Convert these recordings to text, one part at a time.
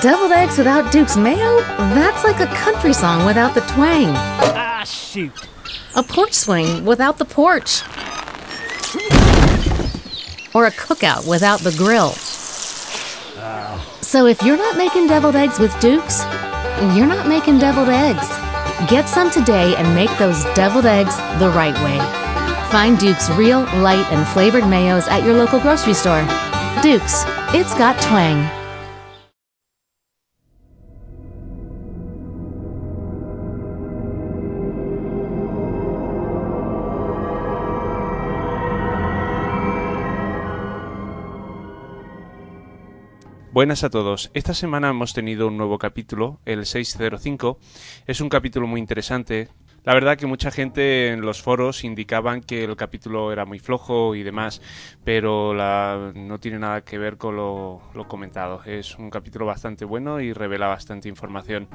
Deviled eggs without Duke's mayo? That's like a country song without the twang. Ah, shoot. A porch swing without the porch. Or a cookout without the grill. So if you're not making deviled eggs with Duke's, you're not making deviled eggs. Get some today and make those deviled eggs the right way. Find Duke's real, light, and flavored mayos at your local grocery store. Duke's, it's got twang. Buenas a todos. Esta semana hemos tenido un nuevo capítulo, el 605. Es un capítulo muy interesante. La verdad que mucha gente en los foros indicaban que el capítulo era muy flojo y demás, pero no tiene nada que ver con lo comentado. Es un capítulo bastante bueno y revela bastante información.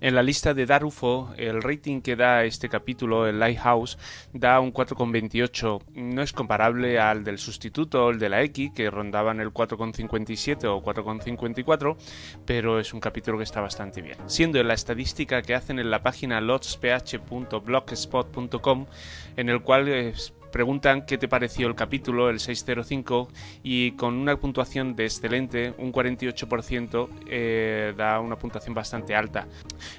En la lista de Darufo, el rating que da este capítulo, el Lighthouse, da un 4,28. No es comparable al del sustituto, el de la X, que rondaban el 4,57 o 4,54, pero es un capítulo que está bastante bien. Siendo la estadística que hacen en la página lotsph.blogspot.com, en el cual preguntan qué te pareció el capítulo, el 605, y con una puntuación de excelente, un 48%, eh, da una puntuación bastante alta.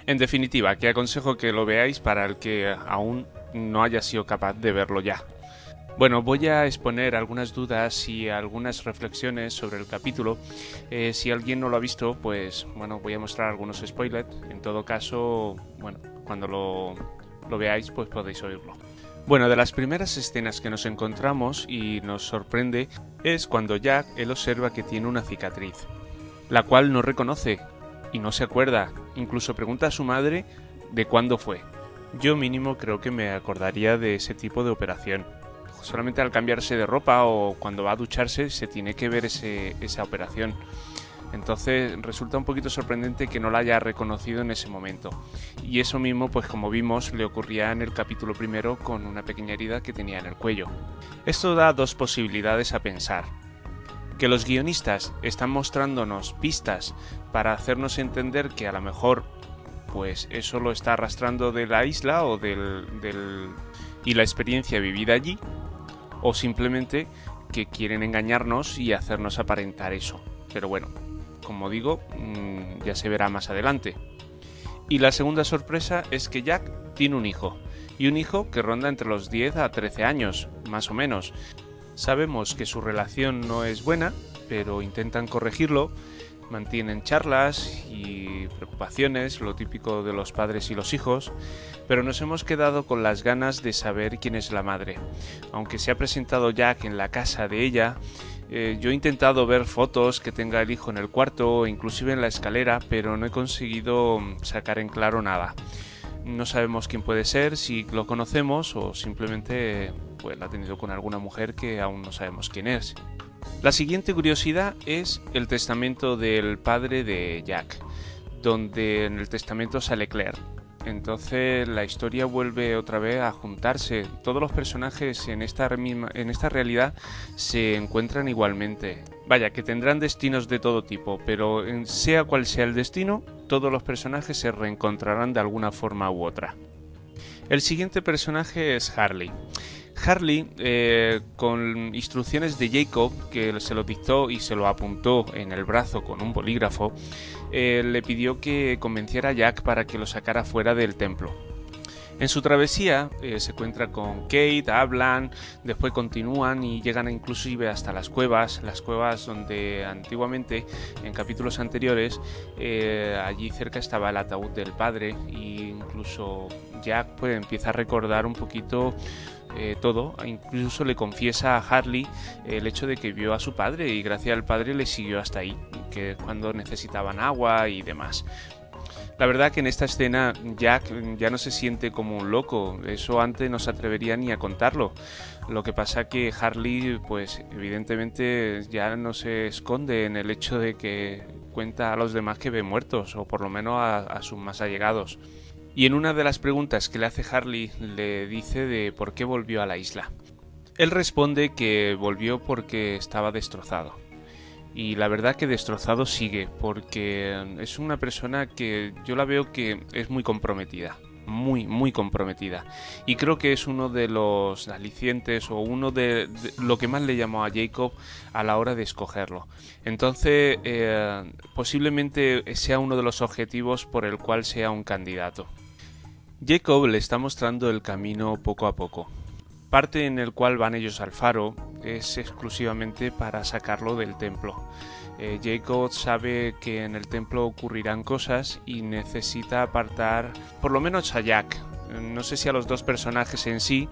En definitiva, que aconsejo que lo veáis para el que aún no haya sido capaz de verlo ya. Bueno, voy a exponer algunas dudas y algunas reflexiones sobre el capítulo. Eh, si alguien no lo ha visto, pues bueno, voy a mostrar algunos spoilers. En todo caso, bueno, cuando lo, lo veáis, pues podéis oírlo. Bueno, de las primeras escenas que nos encontramos y nos sorprende es cuando Jack él observa que tiene una cicatriz, la cual no reconoce y no se acuerda. Incluso pregunta a su madre de cuándo fue. Yo mínimo creo que me acordaría de ese tipo de operación. Solamente al cambiarse de ropa o cuando va a ducharse se tiene que ver ese- esa operación. Entonces resulta un poquito sorprendente que no la haya reconocido en ese momento. Y eso mismo, pues como vimos, le ocurría en el capítulo primero con una pequeña herida que tenía en el cuello. Esto da dos posibilidades a pensar. Que los guionistas están mostrándonos pistas para hacernos entender que a lo mejor pues eso lo está arrastrando de la isla o del, y la experiencia vivida allí o simplemente que quieren engañarnos y hacernos aparentar eso. Pero bueno, como digo, mm, ya se verá más adelante. Y la segunda sorpresa es que Jack tiene un hijo, y un hijo que ronda entre los 10 a 13 años, más o menos. Sabemos que su relación no es buena, pero intentan corregirlo, mantienen charlas y preocupaciones, lo típico de los padres y los hijos, pero nos hemos quedado con las ganas de saber quién es la madre. Aunque se ha presentado Jack en la casa de ella, eh, yo he intentado ver fotos que tenga el hijo en el cuarto inclusive en la escalera, pero no he conseguido mm, sacar en claro nada. No sabemos quién puede ser, si lo conocemos o simplemente pues, la ha tenido con alguna mujer que aún no sabemos quién es. La siguiente curiosidad es el testamento del padre de Jack, donde en el testamento sale Claire. Entonces la historia vuelve otra vez a juntarse. Todos los personajes en esta, misma- en esta realidad se encuentran igualmente. Vaya, que tendrán destinos de todo tipo, pero sea cual sea el destino, todos los personajes se reencontrarán de alguna forma u otra. El siguiente personaje es Harley. Harley, eh, con instrucciones de Jacob, que se lo dictó y se lo apuntó en el brazo con un bolígrafo, eh, le pidió que convenciera a Jack para que lo sacara fuera del templo. En su travesía eh, se encuentra con Kate, hablan, después continúan y llegan inclusive hasta las cuevas, las cuevas donde antiguamente, en capítulos anteriores, allí cerca estaba el ataúd del padre e incluso Jack pues empieza a recordar un poquito eh, todo, incluso le confiesa a Harley el hecho de que vio a su padre y gracias al padre le siguió hasta ahí, que cuando necesitaban agua y demás. La verdad que en esta escena Jack ya no se siente como un loco, eso antes no se atrevería ni a contarlo. Lo que pasa que Harley, pues evidentemente ya no se esconde en el hecho de que cuenta a los demás que ve muertos, o por lo menos a sus más allegados. Y en una de las preguntas que le hace Harley le dice de por qué volvió a la isla. Él responde que volvió porque estaba destrozado. y la verdad que destrozado sigue porque es una persona que yo la veo que es muy comprometida muy, muy comprometida. Y creo que es uno de los alicientes o uno de, lo que más le llamó a Jacob a la hora de escogerlo. Entonces, eh, posiblemente sea uno de los objetivos por el cual sea un candidato. Jacob le está mostrando el camino poco a poco. Parte en el cual van ellos al faro es exclusivamente para sacarlo del templo. Eh, Jacob sabe que en el templo ocurrirán cosas y necesita apartar por lo menos a Jack. No sé si a los dos personajes en sí,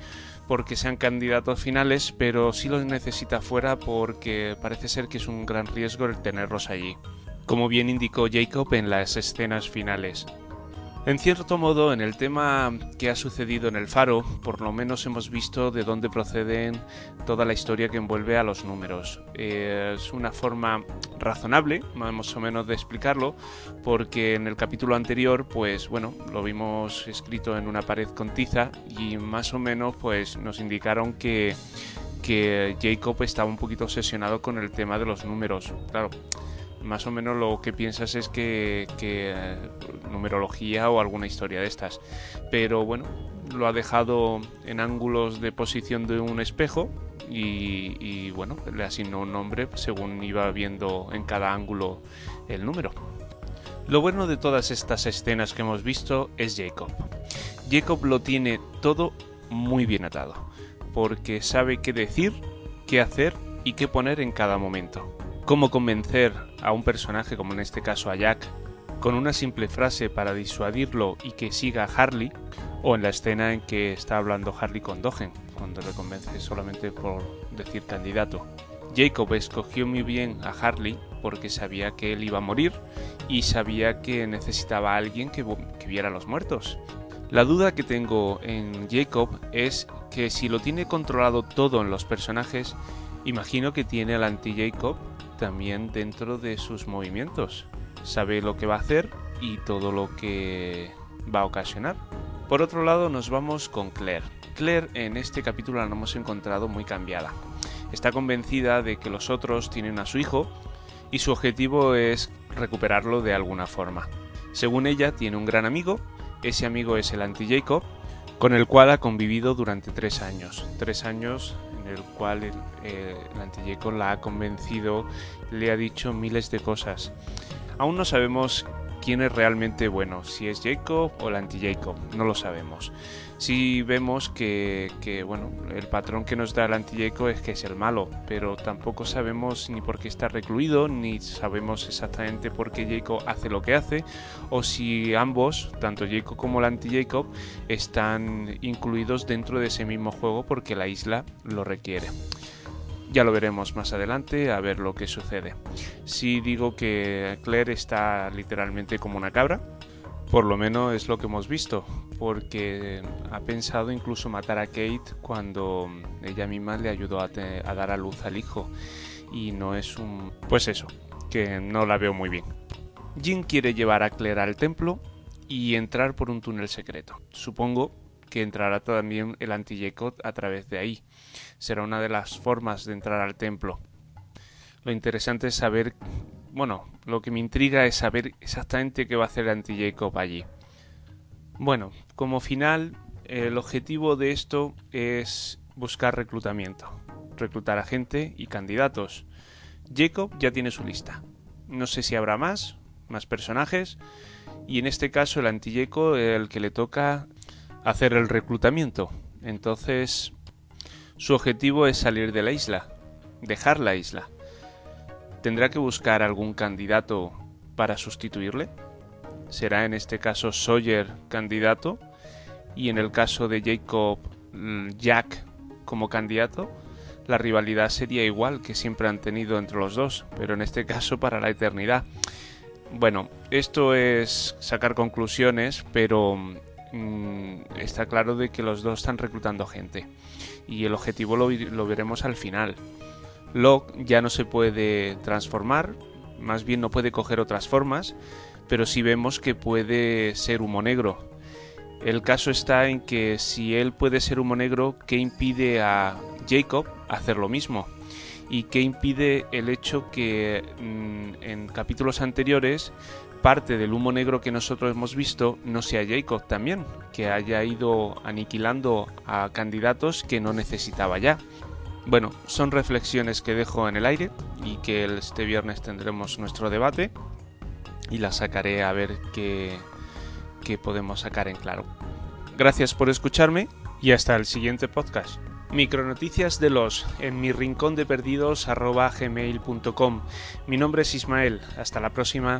porque sean candidatos finales, pero sí los necesita fuera porque parece ser que es un gran riesgo el tenerlos allí. Como bien indicó Jacob en las escenas finales. En cierto modo, en el tema que ha sucedido en el faro, por lo menos hemos visto de dónde proceden toda la historia que envuelve a los números. es una forma razonable, más o menos, de explicarlo, porque en el capítulo anterior, pues bueno, lo vimos escrito en una pared con tiza y más o menos, pues nos indicaron que que Jacob estaba un poquito obsesionado con el tema de los números. Claro, más o menos lo que piensas es que, eh, numerología o alguna historia de estas. Pero bueno, lo ha dejado en ángulos de posición de un espejo y, bueno, le asignó un nombre según iba viendo en cada ángulo el número. Lo bueno de todas estas escenas que hemos visto es Jacob. Jacob lo tiene todo muy bien atado, porque sabe qué decir, qué hacer y qué poner en cada momento cómo convencer a un personaje, como en este caso a Jack, con una simple frase para disuadirlo y que siga a Harley, o en la escena en que está hablando Harley con Dogen, cuando le convence solamente por decir candidato. Jacob escogió muy bien a Harley porque sabía que él iba a morir y sabía que necesitaba a alguien que, que viera a los muertos. La duda que tengo en Jacob es que si lo tiene controlado todo en los personajes, imagino que tiene al anti-Jacob también dentro de sus movimientos. Sabe lo que va a hacer y todo lo que va a ocasionar. Por otro lado nos vamos con Claire. Claire en este capítulo la hemos encontrado muy cambiada. Está convencida de que los otros tienen a su hijo y su objetivo es recuperarlo de alguna forma. Según ella tiene un gran amigo, ese amigo es el anti-Jacob, con el cual ha convivido durante tres años. Tres años el cual el, eh, la ha convencido, le ha dicho miles de cosas. Aún no sabemos quién es realmente bueno, si es Jacob o el anti-Jacob, no lo sabemos. Si vemos que, bueno, el patrón que nos da el anti-Jacob es que es el malo, pero tampoco sabemos ni por qué está recluido, ni sabemos exactamente por qué Jacob hace lo que hace, o si ambos, tanto Jacob como el anti-Jacob, están incluidos dentro de ese mismo juego porque la isla lo requiere. Ya lo veremos más adelante a ver lo que sucede. Si digo que Claire está literalmente como una cabra, por lo menos es lo que hemos visto, porque ha pensado incluso matar a Kate cuando ella misma le ayudó a, a dar a luz al hijo. Y no es un... pues eso, que no la veo muy bien. Jin quiere llevar a Claire al templo y entrar por un túnel secreto. Supongo que entrará también el anti a través de ahí. Será una de las formas de entrar al templo. Lo interesante es saber, bueno, lo que me intriga es saber exactamente qué va a hacer el anti-Jacob allí. Bueno, como final, el objetivo de esto es buscar reclutamiento, reclutar a gente y candidatos. Jacob ya tiene su lista. No sé si habrá más, más personajes, y en este caso el anti-Jacob, el que le toca hacer el reclutamiento. Entonces, su objetivo es salir de la isla, dejar la isla. ¿Tendrá que buscar algún candidato para sustituirle? ¿Será en este caso Sawyer candidato? Y en el caso de Jacob mm, Jack como candidato, la rivalidad sería igual que siempre han tenido entre los dos, pero en este caso para la eternidad. Bueno, esto es sacar conclusiones, pero Mm, está claro de que los dos están reclutando gente y el objetivo lo, veremos al final. Locke ya no se puede transformar, más bien no puede coger otras formas, pero sí vemos que puede ser humo negro. El caso está en que si él puede ser humo negro, ¿qué impide a Jacob hacer lo mismo? y qué impide el hecho que mm, en capítulos anteriores parte del humo negro que nosotros hemos visto no sea Jacob también, que haya ido aniquilando a candidatos que no necesitaba ya. Bueno, son reflexiones que dejo en el aire y que este viernes tendremos nuestro debate y las sacaré a ver qué, qué podemos sacar en claro. Gracias por escucharme y hasta el siguiente podcast. Micronoticias de los en mi rincón de perdidos gmail.com. Mi nombre es Ismael. Hasta la próxima.